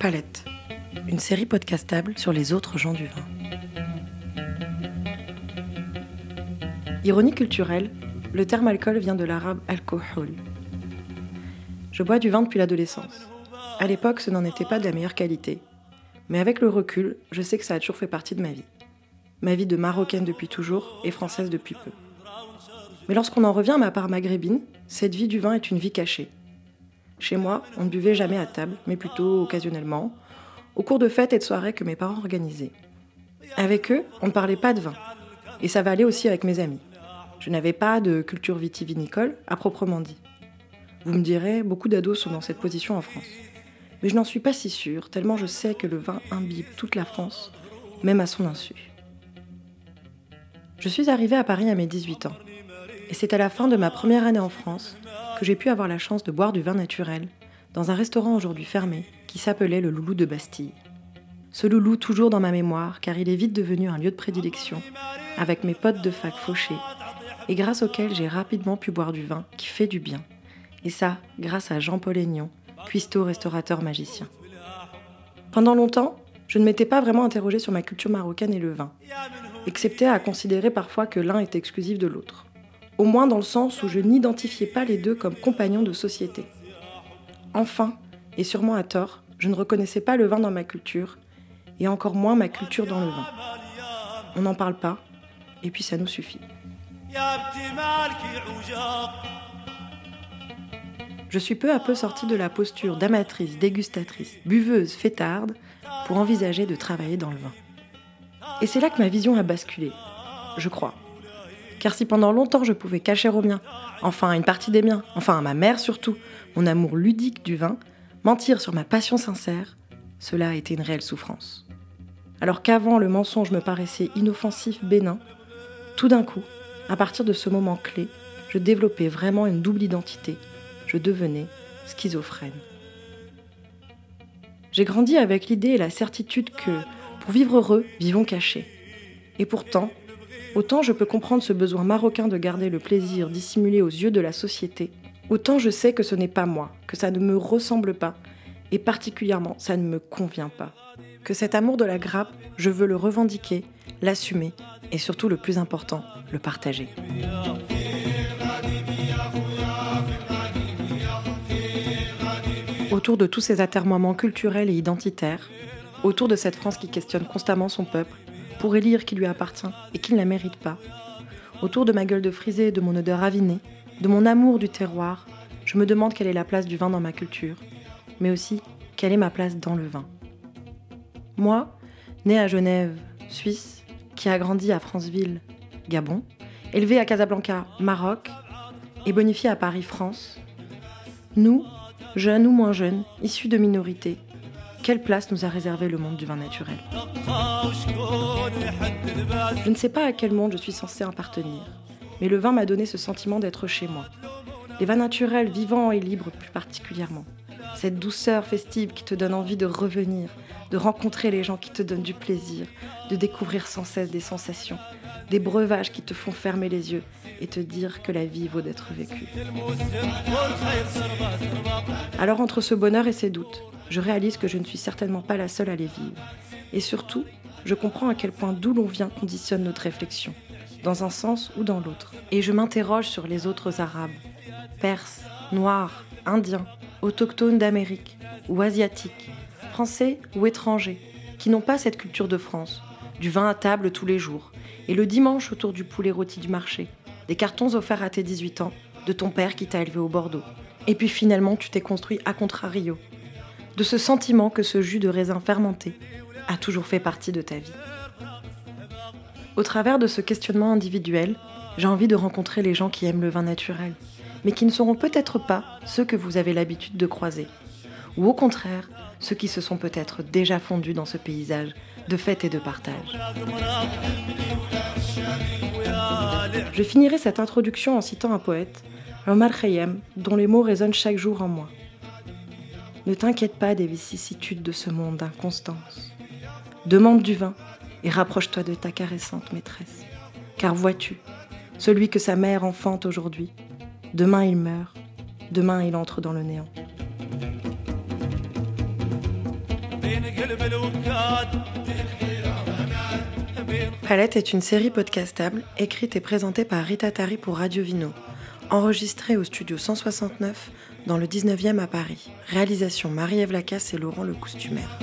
Palette, une série podcastable sur les autres gens du vin. Ironie culturelle, le terme alcool vient de l'arabe alcohol. Je bois du vin depuis l'adolescence. À l'époque, ce n'en était pas de la meilleure qualité. Mais avec le recul, je sais que ça a toujours fait partie de ma vie. Ma vie de marocaine depuis toujours et française depuis peu. Mais lorsqu'on en revient à ma part maghrébine, cette vie du vin est une vie cachée. Chez moi, on ne buvait jamais à table, mais plutôt occasionnellement, au cours de fêtes et de soirées que mes parents organisaient. Avec eux, on ne parlait pas de vin. Et ça va aller aussi avec mes amis. Je n'avais pas de culture vitivinicole à proprement dit. Vous me direz, beaucoup d'ados sont dans cette position en France. Mais je n'en suis pas si sûre, tellement je sais que le vin imbibe toute la France, même à son insu. Je suis arrivée à Paris à mes 18 ans. Et c'est à la fin de ma première année en France j'ai pu avoir la chance de boire du vin naturel dans un restaurant aujourd'hui fermé qui s'appelait le Loulou de Bastille. Ce loulou toujours dans ma mémoire car il est vite devenu un lieu de prédilection avec mes potes de fac fauchés et grâce auquel j'ai rapidement pu boire du vin qui fait du bien. Et ça, grâce à Jean-Paul Aignan, cuistot restaurateur magicien. Pendant longtemps, je ne m'étais pas vraiment interrogée sur ma culture marocaine et le vin, excepté à considérer parfois que l'un est exclusif de l'autre au moins dans le sens où je n'identifiais pas les deux comme compagnons de société. Enfin, et sûrement à tort, je ne reconnaissais pas le vin dans ma culture, et encore moins ma culture dans le vin. On n'en parle pas, et puis ça nous suffit. Je suis peu à peu sortie de la posture d'amatrice, dégustatrice, buveuse, fêtarde, pour envisager de travailler dans le vin. Et c'est là que ma vision a basculé, je crois. Car si pendant longtemps je pouvais cacher aux miens, enfin à une partie des miens, enfin à ma mère surtout, mon amour ludique du vin, mentir sur ma passion sincère, cela a été une réelle souffrance. Alors qu'avant le mensonge me paraissait inoffensif, bénin, tout d'un coup, à partir de ce moment clé, je développais vraiment une double identité. Je devenais schizophrène. J'ai grandi avec l'idée et la certitude que, pour vivre heureux, vivons cachés. Et pourtant, Autant je peux comprendre ce besoin marocain de garder le plaisir dissimulé aux yeux de la société, autant je sais que ce n'est pas moi, que ça ne me ressemble pas, et particulièrement ça ne me convient pas. Que cet amour de la grappe, je veux le revendiquer, l'assumer, et surtout le plus important, le partager. Autour de tous ces atermoiements culturels et identitaires, autour de cette France qui questionne constamment son peuple, pour élire qui lui appartient et qui ne la mérite pas. Autour de ma gueule de frisée, de mon odeur ravinée, de mon amour du terroir, je me demande quelle est la place du vin dans ma culture, mais aussi quelle est ma place dans le vin. Moi, né à Genève, Suisse, qui a grandi à Franceville, Gabon, élevé à Casablanca, Maroc, et bonifié à Paris, France, nous, jeunes ou moins jeunes, issus de minorités, quelle place nous a réservé le monde du vin naturel? Je ne sais pas à quel monde je suis censée appartenir, mais le vin m'a donné ce sentiment d'être chez moi. Les vins naturels, vivants et libres plus particulièrement. Cette douceur festive qui te donne envie de revenir, de rencontrer les gens qui te donnent du plaisir, de découvrir sans cesse des sensations, des breuvages qui te font fermer les yeux et te dire que la vie vaut d'être vécue. Alors entre ce bonheur et ces doutes, je réalise que je ne suis certainement pas la seule à les vivre. Et surtout, je comprends à quel point d'où l'on vient conditionne notre réflexion, dans un sens ou dans l'autre. Et je m'interroge sur les autres Arabes, Perses, Noirs, Indiens, autochtones d'Amérique ou Asiatiques, Français ou étrangers, qui n'ont pas cette culture de France, du vin à table tous les jours, et le dimanche autour du poulet rôti du marché, des cartons offerts à tes 18 ans, de ton père qui t'a élevé au Bordeaux. Et puis finalement, tu t'es construit à contrario, de ce sentiment que ce jus de raisin fermenté a toujours fait partie de ta vie. Au travers de ce questionnement individuel, j'ai envie de rencontrer les gens qui aiment le vin naturel, mais qui ne seront peut-être pas ceux que vous avez l'habitude de croiser, ou au contraire, ceux qui se sont peut-être déjà fondus dans ce paysage de fête et de partage. Je finirai cette introduction en citant un poète, Omar Khayyam, dont les mots résonnent chaque jour en moi. Ne t'inquiète pas des vicissitudes de ce monde d'inconstance. Demande du vin et rapproche-toi de ta caressante maîtresse. Car vois-tu, celui que sa mère enfante aujourd'hui, demain il meurt, demain il entre dans le néant. Palette est une série podcastable écrite et présentée par Rita Tari pour Radio Vino, enregistrée au studio 169 dans le 19e à Paris. Réalisation Marie-Ève Lacasse et Laurent le Costumaire.